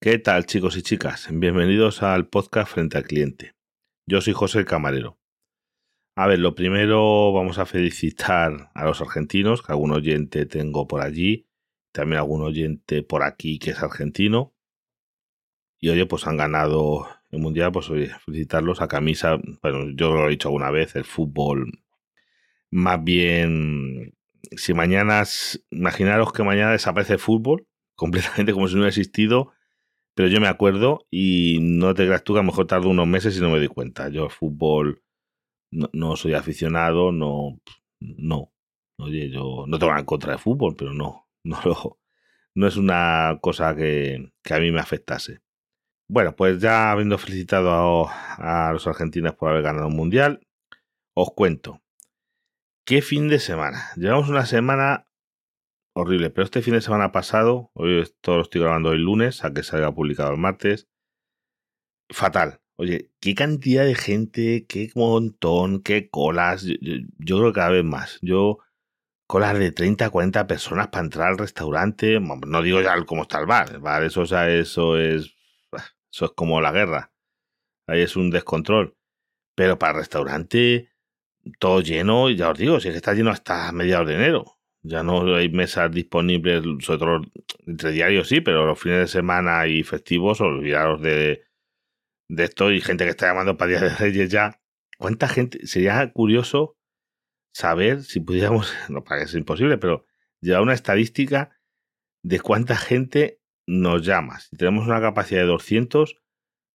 ¿Qué tal chicos y chicas? Bienvenidos al podcast Frente al Cliente. Yo soy José Camarero. A ver, lo primero vamos a felicitar a los argentinos, que algún oyente tengo por allí, también algún oyente por aquí que es argentino. Y oye, pues han ganado el Mundial, pues oye, felicitarlos a camisa, bueno, yo lo he dicho alguna vez, el fútbol, más bien, si mañana, imaginaros que mañana desaparece el fútbol, completamente como si no hubiera existido, pero yo me acuerdo y no te creas tú que a lo mejor tardo unos meses y no me doy cuenta. Yo el fútbol no, soy aficionado, no, no. Oye, yo no tengo nada en contra de fútbol, pero no, no lo, no es una cosa que, que a mí me afectase. Bueno, pues ya habiendo felicitado a, los argentinos por haber ganado un mundial, os cuento. ¿Qué fin de semana? Llevamos una semana horrible, pero este fin de semana pasado, hoy esto lo estoy grabando el lunes, a que salga publicado el martes, fatal. Oye, qué cantidad de gente, qué montón, qué colas. Yo, creo que cada vez más. Yo, colas de 30, 40 personas para entrar al restaurante. No digo ya cómo está el bar. Bar, eso, o sea, eso es eso es como la guerra. Ahí es un descontrol. Pero para el restaurante, todo lleno, y ya os digo, si es que está lleno hasta mediados de enero. Ya no hay mesas disponibles, sobre todo entre diarios sí, pero los fines de semana y festivos, olvidaros de, de esto y gente que está llamando para Día de Reyes ya. ¿Cuánta gente? Sería curioso saber si pudiéramos, no para que es imposible, pero llevar una estadística de cuánta gente nos llamas. Si tenemos una capacidad de 200,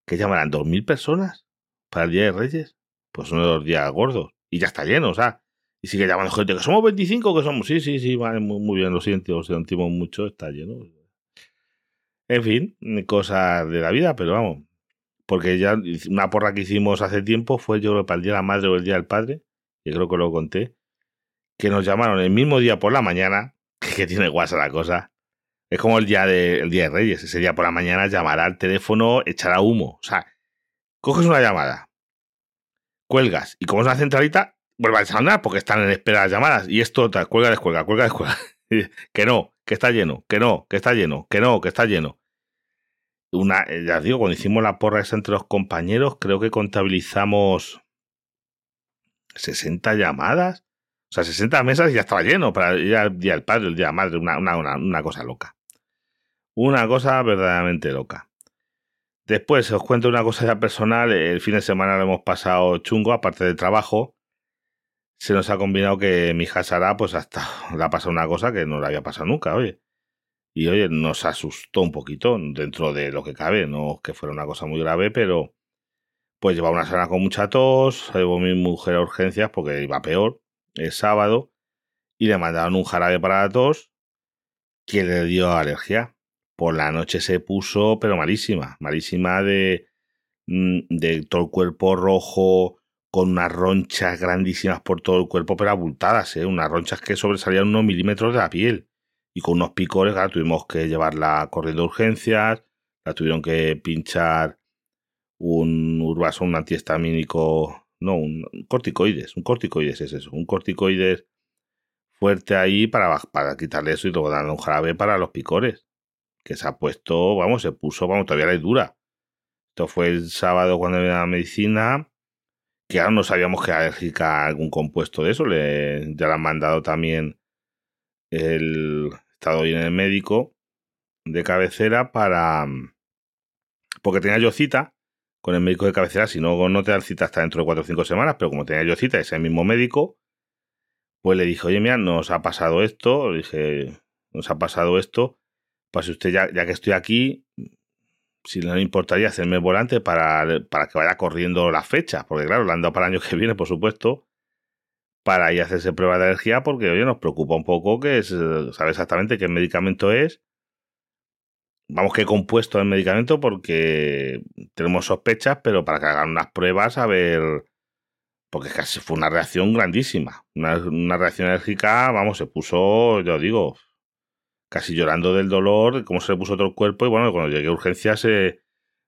¿qué llamarán? ¿2.000 personas para el Día de Reyes? Pues uno de los días gordos. Y ya está lleno, o sea. Y sigue llamando gente que somos 25, que somos. Sí, sí, sí, vale, muy, bien, lo siento, lo sentimos mucho, está lleno. En fin, cosas de la vida, pero vamos. Porque ya una porra que hicimos hace tiempo fue yo para el Día de la Madre o el Día del Padre, que creo que lo conté, que nos llamaron el mismo día por la mañana, que tiene guasa la cosa, es como el día, de, día de Reyes. Ese día por la mañana llamará al teléfono, echará humo. O sea, coges una llamada, cuelgas y como es una centralita, vuelve a sonar porque están en espera las llamadas. Y esto, cuelga, descuelga, cuelga, descuelga. que no, que está lleno, que no, que está lleno, que no, que está lleno. Una, eh, ya os digo, cuando hicimos la porra esa entre los compañeros, creo que contabilizamos 60 llamadas. O sea, 60 mesas y ya estaba lleno para ir al día del padre, el día de la madre, una, una, una cosa loca. Una cosa verdaderamente loca. Después os cuento una cosa ya personal. El fin de semana lo hemos pasado chungo, aparte del trabajo. Se nos ha combinado que mi hija Sara, pues hasta le ha pasado una cosa que no le había pasado nunca, oye. Y oye, nos asustó un poquito dentro de lo que cabe, no que fuera una cosa muy grave, pero pues llevaba una semana con mucha tos, llevó mi mujer a urgencias porque iba peor el sábado y le mandaron un jarabe para la tos que le dio alergia por la noche se puso, pero malísima, malísima de, mm, de todo el cuerpo rojo, con unas ronchas grandísimas por todo el cuerpo, pero abultadas, ¿eh? unas ronchas que sobresalían unos milímetros de la piel. Y con unos picores, claro, tuvimos que llevarla corriendo a urgencias, la tuvieron que pinchar un urbaso, un antihistamínico, no, un corticoides, un corticoides es eso, un corticoides fuerte ahí para, para quitarle eso y luego darle un jarabe para los picores que se ha puesto, vamos, se puso, vamos, todavía le dura. Esto fue el sábado cuando a la medicina, que ahora no sabíamos que alérgica a algún compuesto de eso, le, ya le han mandado también el estado bien el médico de cabecera para... Porque tenía yo cita con el médico de cabecera, si no, no te dan cita hasta dentro de cuatro o cinco semanas, pero como tenía yo cita, ese mismo médico, pues le dije, oye, mira, nos ha pasado esto, le dije, nos ha pasado esto, pues usted ya, ya que estoy aquí, si no le importaría hacerme volante para, para que vaya corriendo las fechas, porque claro, lo han dado para el año que viene, por supuesto, para ir a hacerse prueba de alergia, porque oye, nos preocupa un poco que es, sabe exactamente qué medicamento es, vamos, qué compuesto es el medicamento, porque tenemos sospechas, pero para que hagan unas pruebas a ver, porque casi fue una reacción grandísima, una, una reacción alérgica, vamos, se puso, yo digo, casi llorando del dolor, cómo se le puso todo el cuerpo. Y bueno, cuando llegué a urgencias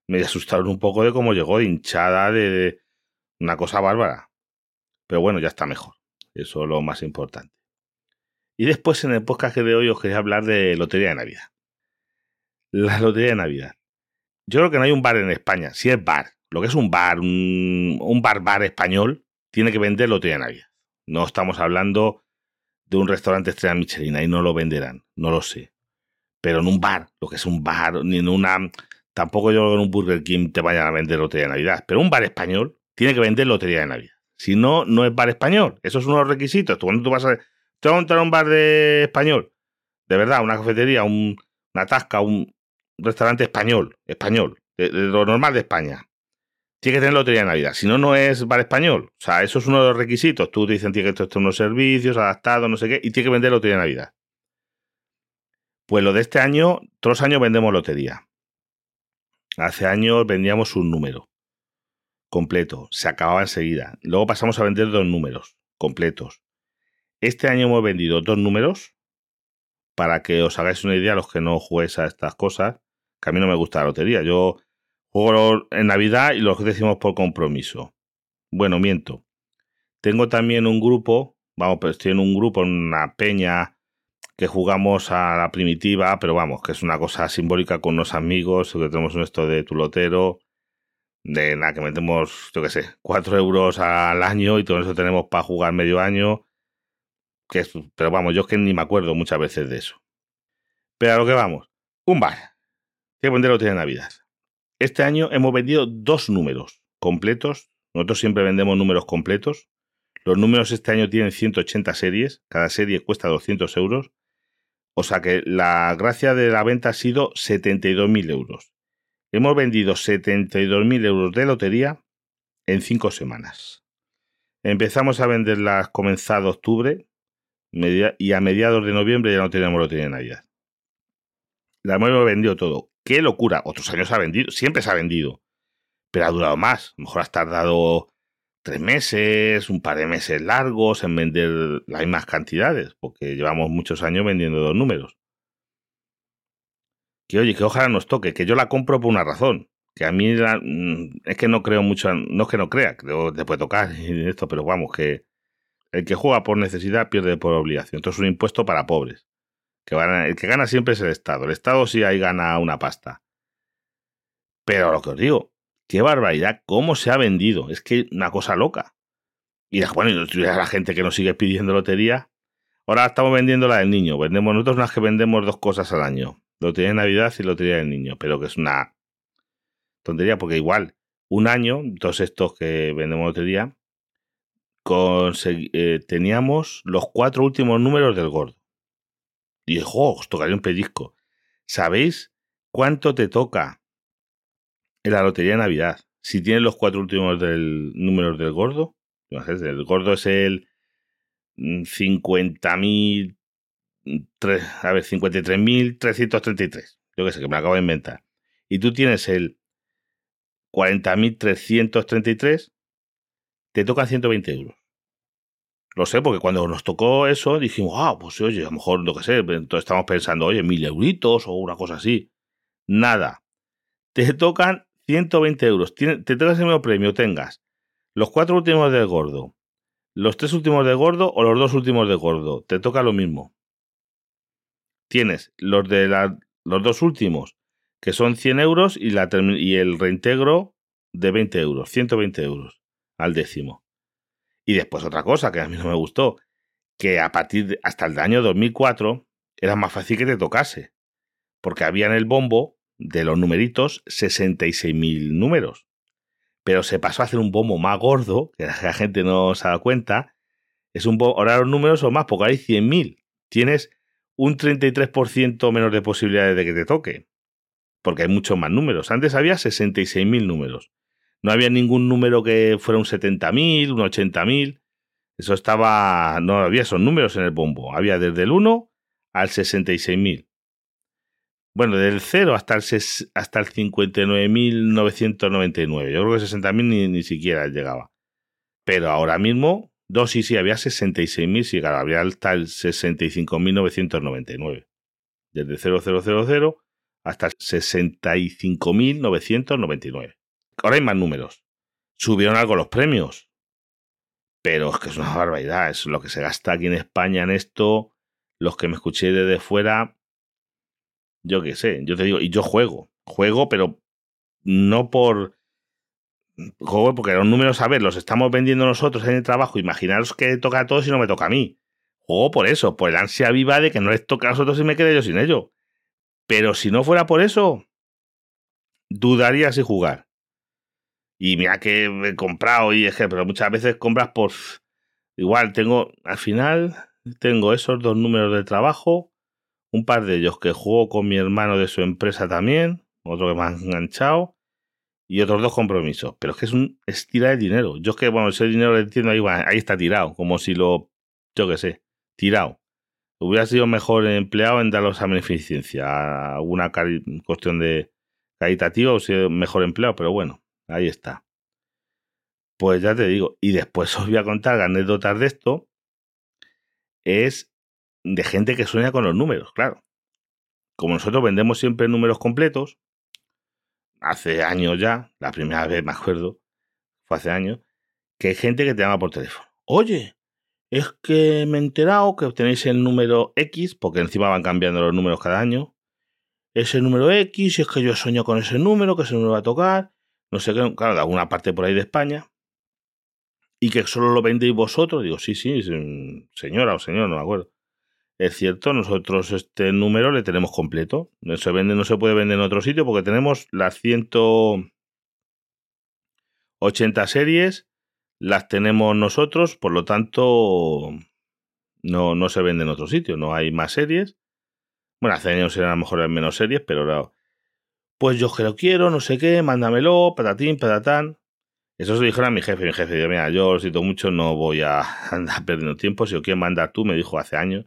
me asustaron un poco de cómo llegó, de hinchada, de, una cosa bárbara. Pero bueno, ya está mejor. Eso es lo más importante. Y después en el podcast de hoy os quería hablar de Lotería de Navidad. La Lotería de Navidad. Yo creo que no hay un bar en España. Si es bar, lo que es un bar, un, un bar bar español, tiene que vender Lotería de Navidad. No estamos hablando de un restaurante estrella Michelin, y no lo venderán, no lo sé. Pero en un bar, lo que es un bar, ni en una. Tampoco yo en un Burger King te vayan a vender Lotería de Navidad. Pero un bar español tiene que vender Lotería de Navidad. Si no, no es bar español. Esos son los requisitos. Cuando tú vas a. Te vas a montar un bar de español. De verdad, una cafetería, un, una tasca, un restaurante español. Español. de lo normal de España tiene que tener lotería de Navidad. Si no, no es bar español. O sea, eso es uno de los requisitos. Tú te dicen que esto es unos servicios adaptados, no sé qué, y tiene que vender lotería de Navidad. Pues lo de este año, todos los años vendemos lotería. Hace años vendíamos un número completo, se acababa enseguida. Luego pasamos a vender dos números completos. Este año hemos vendido dos números, para que os hagáis una idea, los que no juguéis a estas cosas, que a mí no me gusta la lotería. Yo Juego en Navidad y los decimos por compromiso. Bueno, miento. Tengo también un grupo, vamos, pues estoy en un grupo, en una peña que jugamos a la primitiva, pero vamos, que es una cosa simbólica con unos amigos, que tenemos esto de tulotero, de nada, que metemos, yo qué sé, cuatro euros al año y todo eso tenemos para jugar medio año. Que es, pero vamos, yo es que ni me acuerdo muchas veces de eso. Pero a lo que vamos, un bar. Que venderlo tiene Navidad. Este año hemos vendido dos números completos. Nosotros siempre vendemos números completos. Los números este año tienen 180 series. Cada serie cuesta 200 euros. O sea que la gracia de la venta ha sido 72.000 euros. Hemos vendido 72.000 euros de lotería en cinco semanas. Empezamos a venderlas comenzado octubre y a mediados de noviembre ya no teníamos lotería de Navidad. La hemos vendido todo. ¡Qué locura! Otros años ha vendido, siempre se ha vendido. Pero ha durado más. A lo mejor has tardado tres meses, un par de meses largos en vender las mismas cantidades, porque llevamos muchos años vendiendo dos números. Que oye, que ojalá nos toque, que yo la compro por una razón. Que a mí mm, es que no creo mucho, no es que no crea, creo que te puede tocar esto, pero vamos, que el que juega por necesidad pierde por obligación. Esto es un impuesto para pobres. Que el que gana siempre es el Estado. El Estado sí ahí gana una pasta. Pero lo que os digo, qué barbaridad, cómo se ha vendido. Es que una cosa loca. Y bueno, y la gente que nos sigue pidiendo lotería. Ahora estamos vendiendo la del niño. Vendemos nosotros unas que vendemos dos cosas al año. Lotería de Navidad y lotería del niño. Pero que es una tontería porque igual un año, todos estos que vendemos lotería, eh, teníamos los cuatro últimos números del gordo. Y dijo, os tocaría un pellizco. ¿Sabéis cuánto te toca en la lotería de Navidad? Si tienes los cuatro últimos del números del gordo. El gordo es el 50.000. Mm, a ver, 53.333. Yo qué sé, que me acabo de inventar. Y tú tienes el 40.333. Te tocan 120 euros. Lo sé, porque cuando nos tocó eso dijimos, ah, pues oye, a lo mejor, lo que sé, entonces estamos pensando, oye, mil euritos o una cosa así. Nada. Te tocan 120 euros. te toca el mismo premio, tengas los cuatro últimos del gordo, los tres últimos del gordo o los dos últimos del gordo. Te toca lo mismo. Tienes los de los dos últimos, que son 100 euros, y, la, y el reintegro de 20 euros, 120 euros al décimo. Y después otra cosa que a mí no me gustó, que a partir de, hasta el año 2004 era más fácil que te tocase, porque había en el bombo de los numeritos 66.000 números. Pero se pasó a hacer un bombo más gordo, que la gente no se ha dado cuenta. Es un bombo, ahora los números son más, porque hay 100.000. Tienes un 33% menos de posibilidades de que te toque, porque hay muchos más números. Antes había 66.000 números. No había ningún número que fuera un 70.000, un 80.000. Eso estaba. No había esos números en el bombo. Había desde el 1 al 66.000. Bueno, del 0 hasta el, hasta el 59.999. Yo creo que 60.000 ni, ni siquiera llegaba. Pero ahora mismo, dos sí, sí, había 66.000, sí, claro, había hasta el 65.999. Desde 0000 hasta el 65.999. Ahora hay más números. Subieron algo los premios. Pero es que es una barbaridad. Es lo que se gasta aquí en España en esto. los que me escuchéis desde fuera, yo qué sé, yo te digo, y yo juego, juego, pero no por... Juego porque los números, a ver, los estamos vendiendo nosotros en el trabajo. Imaginaros que toca a todos y no me toca a mí. Juego por eso, por el ansia viva de que no les toca a nosotros y me quede yo sin ello. Pero si no fuera por eso, dudaría si jugar. Y mira que he comprado y es que, pero muchas veces compras por... Igual tengo, al final, tengo esos dos números de trabajo, un par de ellos que juego con mi hermano de su empresa también, otro que me ha enganchado, y otros dos compromisos. Pero es que es un estira de dinero. Yo es que, bueno, ese dinero lo entiendo ahí, ahí está tirado, como si lo, yo qué sé, tirado. Hubiera sido mejor empleado en darlos a beneficencia, alguna cuestión de caritativa, o sido mejor empleado, pero bueno, ahí está. Pues ya te digo, y después os voy a contar anécdotas de esto, es de gente que sueña con los números, claro. Como nosotros vendemos siempre números completos, hace años ya, la primera vez me acuerdo, fue hace años, que hay gente que te llama por teléfono. Oye, es que me he enterado que obtenéis el número X, porque encima van cambiando los números cada año. Ese número X, y es que yo sueño con ese número, que ese número va a tocar, no sé qué, claro, de alguna parte por ahí de España. Y que solo lo vendéis vosotros. Digo, sí, sí, señora o señor, no me acuerdo. Es cierto, nosotros este número le tenemos completo. No se vende, no se puede vender en otro sitio porque tenemos las 180 series, las tenemos nosotros, por lo tanto no, no se vende en otro sitio, no hay más series. Bueno, hace años eran a lo mejor menos series, pero ahora, pues yo que lo quiero, no sé qué, mándamelo, patatín, patatán. Eso se lo dijeron a mi jefe. Mi jefe dijo, mira, yo lo siento mucho, no voy a andar perdiendo tiempo. Si lo quieres mandar tú, me dijo hace años.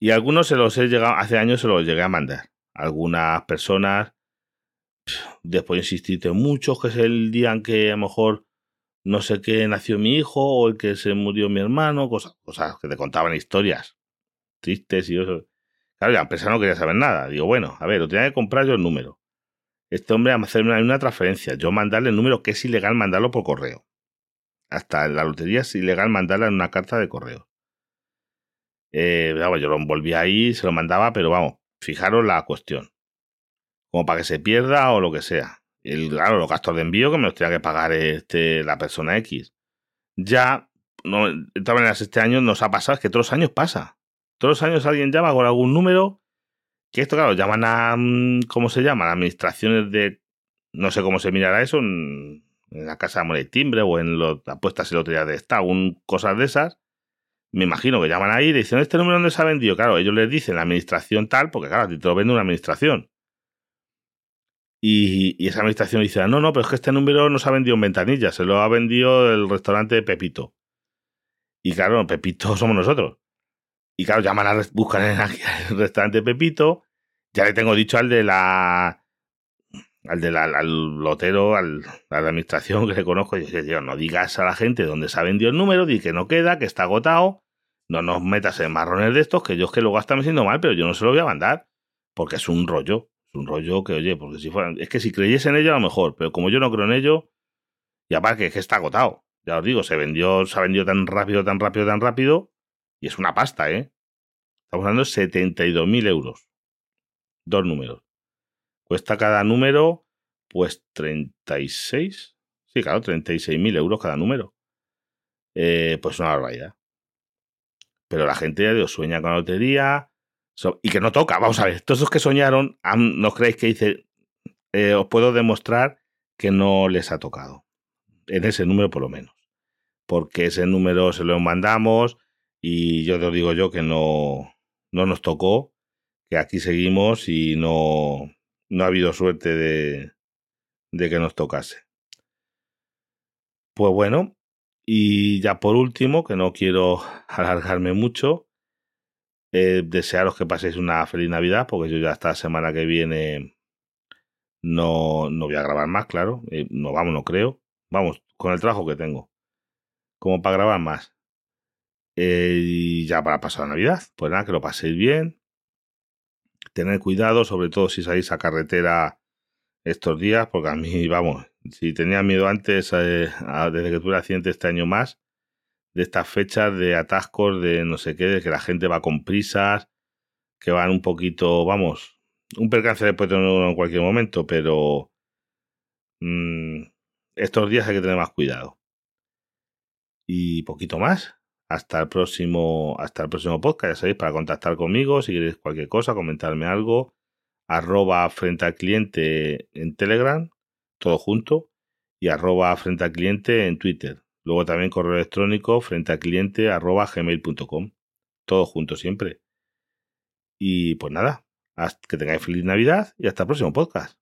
Y algunos se los he llegado, hace años se los llegué a mandar. Algunas personas, después insististe mucho, que es el día en que a lo mejor no sé qué nació mi hijo o el que se murió mi hermano, cosas, cosas que te contaban historias tristes y eso. Claro, la empresa no quería saber nada. Digo, bueno, a ver, lo tenía que comprar yo el número. Este hombre a hacerme una transferencia, yo mandarle el número que es ilegal mandarlo por correo. Hasta en la lotería es ilegal mandarla en una carta de correo. Eh, yo lo envolvía ahí, se lo mandaba, pero vamos, fijaros la cuestión. Como para que se pierda o lo que sea. El, claro, los gastos de envío que me los tenía que pagar este, la persona X. Ya, no, de todas maneras, este año nos ha pasado, es que todos los años pasa. Todos los años alguien llama con algún número, que esto, claro, llaman a, mm, ¿cómo se llama? Administraciones de, no sé cómo se mirará eso, en, la casa de moneda y timbre o en las apuestas y loterías de Estado, un, cosas de esas me imagino que llaman ahí y dicen, ¿este número dónde se ha vendido? Claro, ellos les dicen la administración tal, porque claro, a ti te lo vende una administración. Y, esa administración dice, no, no, pero es que este número no se ha vendido en ventanilla, se lo ha vendido el restaurante Pepito. Y claro, Pepito somos nosotros. Y claro, llaman a buscan en el restaurante de Pepito. Ya le tengo dicho al de la al del al lotero, al, a la administración que le conozco, y yo, no digas a la gente dónde se ha vendido el número, di que no queda, que está agotado, no nos metas en marrones de estos, que yo es que luego hasta me siento mal, pero yo no se lo voy a mandar, porque es un rollo, es un rollo que, oye, porque si fuera, es que si creyese en ello a lo mejor, pero como yo no creo en ello, y aparte es que está agotado, ya os digo, se vendió, se ha vendido tan rápido, tan rápido, tan rápido, y es una pasta, ¿eh? Estamos hablando de 72.000 euros. Dos números. Cuesta cada número, pues 36. Sí, claro, 36.000 euros cada número. Eh, pues una barbaridad. Pero la gente ya Dios sueña con la lotería y que no toca. Vamos a ver, todos los que soñaron, no creéis que dice, eh, os puedo demostrar que no les ha tocado. En ese número por lo menos. Porque ese número se lo mandamos y yo te digo yo que no, no nos tocó, que aquí seguimos y no, no ha habido suerte de, de que nos tocase. Pues bueno, y ya por último, que no quiero alargarme mucho, eh, desearos que paséis una feliz Navidad, porque yo ya esta semana que viene no, no voy a grabar más, claro. Eh, no vamos, no creo. Vamos, con el trabajo que tengo. Como para grabar más. Eh, y ya para pasar la Navidad. Pues nada, que lo paséis bien tener cuidado, sobre todo si salís a carretera estos días, porque a mí, vamos, si tenía miedo antes, eh, desde que tuve el accidente este año más, de estas fechas de atascos, de no sé qué, de que la gente va con prisas, que van un poquito, vamos, un percance después de uno en cualquier momento, pero mmm, estos días hay que tener más cuidado. Y poquito más. Hasta el próximo, hasta el próximo podcast, ya sabéis, para contactar conmigo, si queréis cualquier cosa, comentarme algo, arroba frente al cliente en Telegram, todo junto, y arroba frente al cliente en Twitter. Luego también correo electrónico frente al cliente arroba gmail.com. Todo junto siempre. Y pues nada, que tengáis feliz Navidad y hasta el próximo podcast.